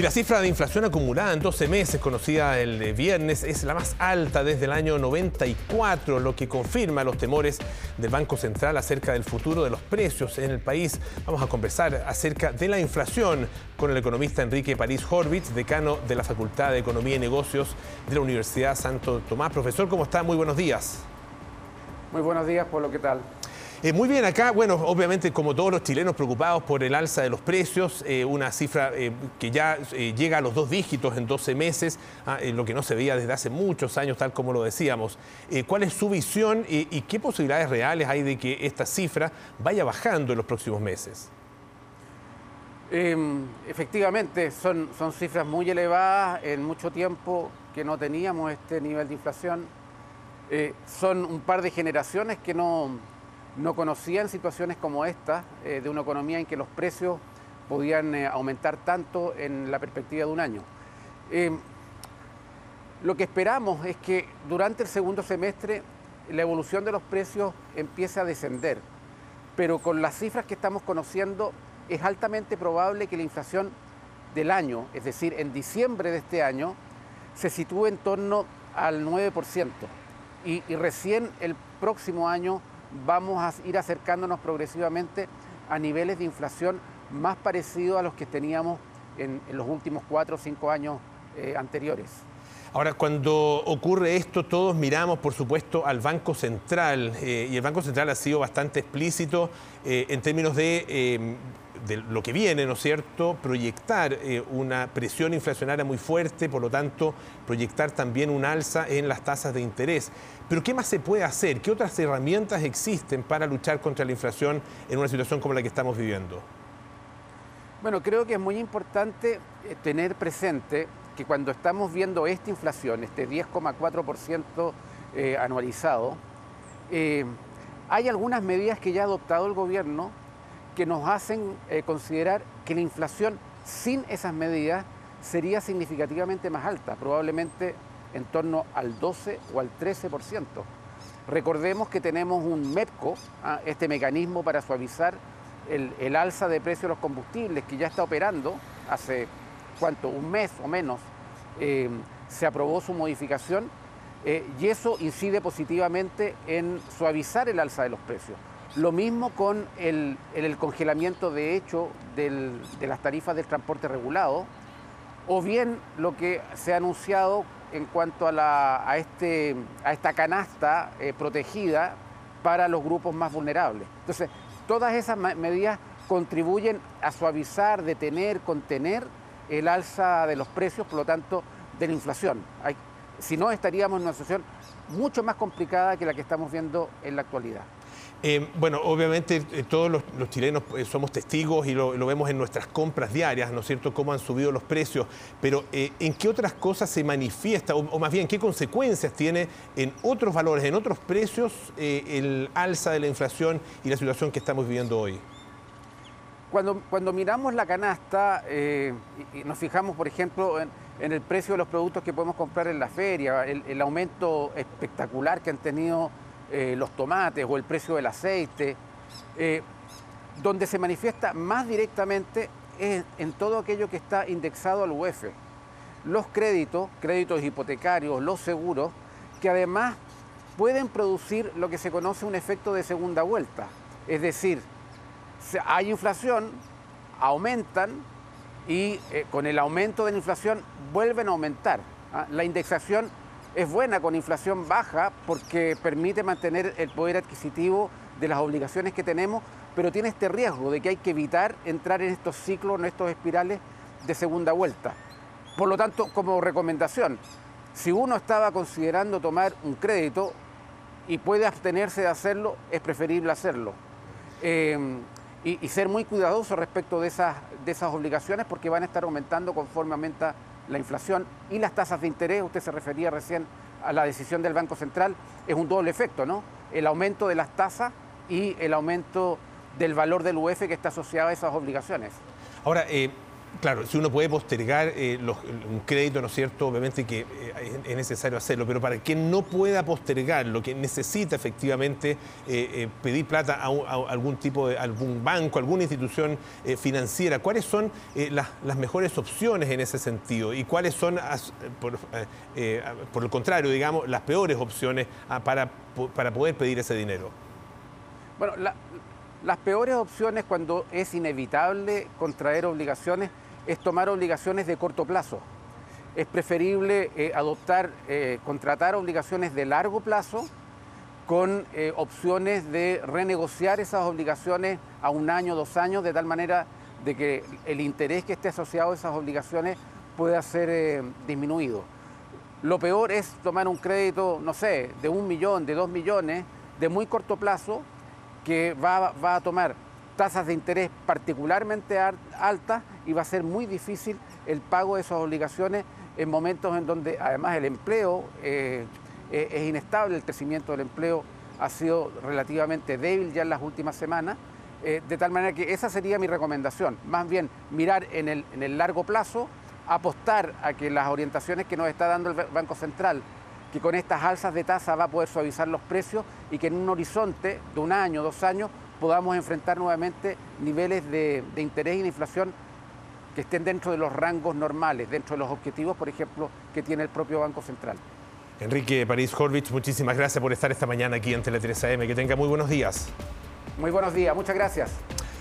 Y la cifra de inflación acumulada en 12 meses, conocida el viernes, es la más alta desde el año 94, lo que confirma los temores del Banco Central acerca del futuro de los precios en el país. Vamos a conversar acerca de la inflación con el economista Enrique París Horvitz, decano de la Facultad de Economía y Negocios de la Universidad Santo Tomás. Profesor, ¿cómo está? Muy buenos días. Muy buenos días, por lo que tal. Eh, muy bien, acá, bueno, obviamente como todos los chilenos preocupados por el alza de los precios, eh, una cifra eh, que ya llega a los dos dígitos en 12 meses, ah, lo que no se veía desde hace muchos años, tal como lo decíamos. ¿Cuál es su visión y qué posibilidades reales hay de que esta cifra vaya bajando en los próximos meses? Em, efectivamente, son, son cifras muy elevadas en mucho tiempo que no teníamos este nivel de inflación. son un par de generaciones que no no conocían situaciones como esta, eh, de una economía en que los precios podían eh, aumentar tanto en la perspectiva de un año. Eh, lo que esperamos es que durante el segundo semestre la evolución de los precios empiece a descender, pero con las cifras que estamos conociendo es altamente probable que la inflación del año, es decir, en diciembre de este año, se sitúe en torno al 9% y, y recién el próximo año vamos a ir acercándonos progresivamente a niveles de inflación más parecidos a los que teníamos en, los últimos cuatro o cinco años eh, anteriores. Ahora, cuando ocurre esto, todos miramos, por supuesto, al Banco Central, eh, y el Banco Central ha sido bastante explícito eh, en términos de de lo que viene, ¿no es cierto?, proyectar eh, una presión inflacionaria muy fuerte, por lo tanto, proyectar también un alza en las tasas de interés. Pero ¿qué más se puede hacer? ¿Qué otras herramientas existen para luchar contra la inflación en una situación como la que estamos viviendo? Bueno, creo que es muy importante eh, tener presente que cuando estamos viendo esta inflación, este 10,4% eh, anualizado, hay algunas medidas que ya ha adoptado el gobierno que nos hacen eh, considerar que la inflación sin esas medidas sería significativamente más alta, probablemente en torno al 12 o al 13%. Recordemos que tenemos un MEPCO, ¿ah? este mecanismo para suavizar el, alza de precios de los combustibles, que ya está operando hace, ¿cuánto? Un mes o menos. Eh, se aprobó su modificación eh, y eso incide positivamente en suavizar el alza de los precios. Lo mismo con el, congelamiento de hecho de las tarifas del transporte regulado, o bien lo que se ha anunciado en cuanto a, este, esta canasta eh, protegida para los grupos más vulnerables. Entonces, todas esas medidas contribuyen a suavizar, detener, contener el alza de los precios, por lo tanto, de la inflación. si no, estaríamos en una situación mucho más complicada que la que estamos viendo en la actualidad. Eh, bueno, obviamente eh, todos los, chilenos eh, somos testigos y lo, vemos en nuestras compras diarias, ¿no es cierto?, cómo han subido los precios, pero ¿en qué otras cosas se manifiesta, o, más bien, qué consecuencias tiene en otros valores, en otros precios, el alza de la inflación y la situación que estamos viviendo hoy? Cuando, cuando miramos la canasta y, nos fijamos, por ejemplo, en, el precio de los productos que podemos comprar en la feria, el aumento espectacular que han tenido eh, los tomates o el precio del aceite, eh, donde se manifiesta más directamente es en todo aquello que está indexado al UEF. Los créditos, créditos hipotecarios, los seguros, que además pueden producir lo que se conoce un efecto de segunda vuelta. Es decir, hay inflación, aumentan y eh, con el aumento de la inflación vuelven a aumentar. ¿ah? La indexación es buena con inflación baja porque permite mantener el poder adquisitivo de las obligaciones que tenemos, pero tiene este riesgo de que hay que evitar entrar en estos ciclos, en estos espirales de segunda vuelta. Por lo tanto, como recomendación, si uno estaba considerando tomar un crédito y puede abstenerse de hacerlo, es preferible hacerlo. Eh, y, ser muy cuidadoso respecto de esas, de esas obligaciones porque van a estar aumentando conforme aumenta la inflación y las tasas de interés, usted se refería recién a la decisión del Banco Central, es un doble efecto, ¿no? El aumento de las tasas y el aumento del valor del UF que está asociado a esas obligaciones. Ahora, eh, Claro, si uno puede postergar eh, un crédito, ¿no es cierto? Obviamente que eh, es necesario hacerlo, pero para quien no pueda postergar, lo que necesita efectivamente eh, pedir plata a, algún tipo de, algún banco, alguna institución financiera, ¿cuáles son las, mejores opciones en ese sentido? ¿Y cuáles son, por, el contrario, digamos, las peores opciones ah, para, para poder pedir ese dinero? Bueno, las peores opciones cuando es inevitable contraer obligaciones es tomar obligaciones de corto plazo. Es preferible eh, adoptar, eh, contratar obligaciones de largo plazo con eh, opciones de renegociar esas obligaciones a un año, dos años, de tal manera de que el interés que esté asociado a esas obligaciones pueda ser disminuido. Lo peor es tomar un crédito, no sé, de un millón, de dos millones, de muy corto plazo, que va, va a tomar tasas de interés particularmente altas y va a ser muy difícil el pago de esas obligaciones en momentos en donde además el empleo eh, eh, es inestable, el crecimiento del empleo ha sido relativamente débil ya en las últimas semanas, eh, de tal manera que esa sería mi recomendación, más bien mirar en el, en el largo plazo, apostar a que las orientaciones que nos está dando el Banco Central, que con estas alzas de tasa va a poder suavizar los precios y que en un horizonte de un año, dos años, podamos enfrentar nuevamente niveles de, interés y de inflación que estén dentro de los rangos normales, dentro de los objetivos, por ejemplo, que tiene el propio Banco Central. Enrique París Horvich, muchísimas gracias por estar esta mañana aquí en Tele 3 AM. Que tenga muy buenos días. Muy buenos días, muchas gracias.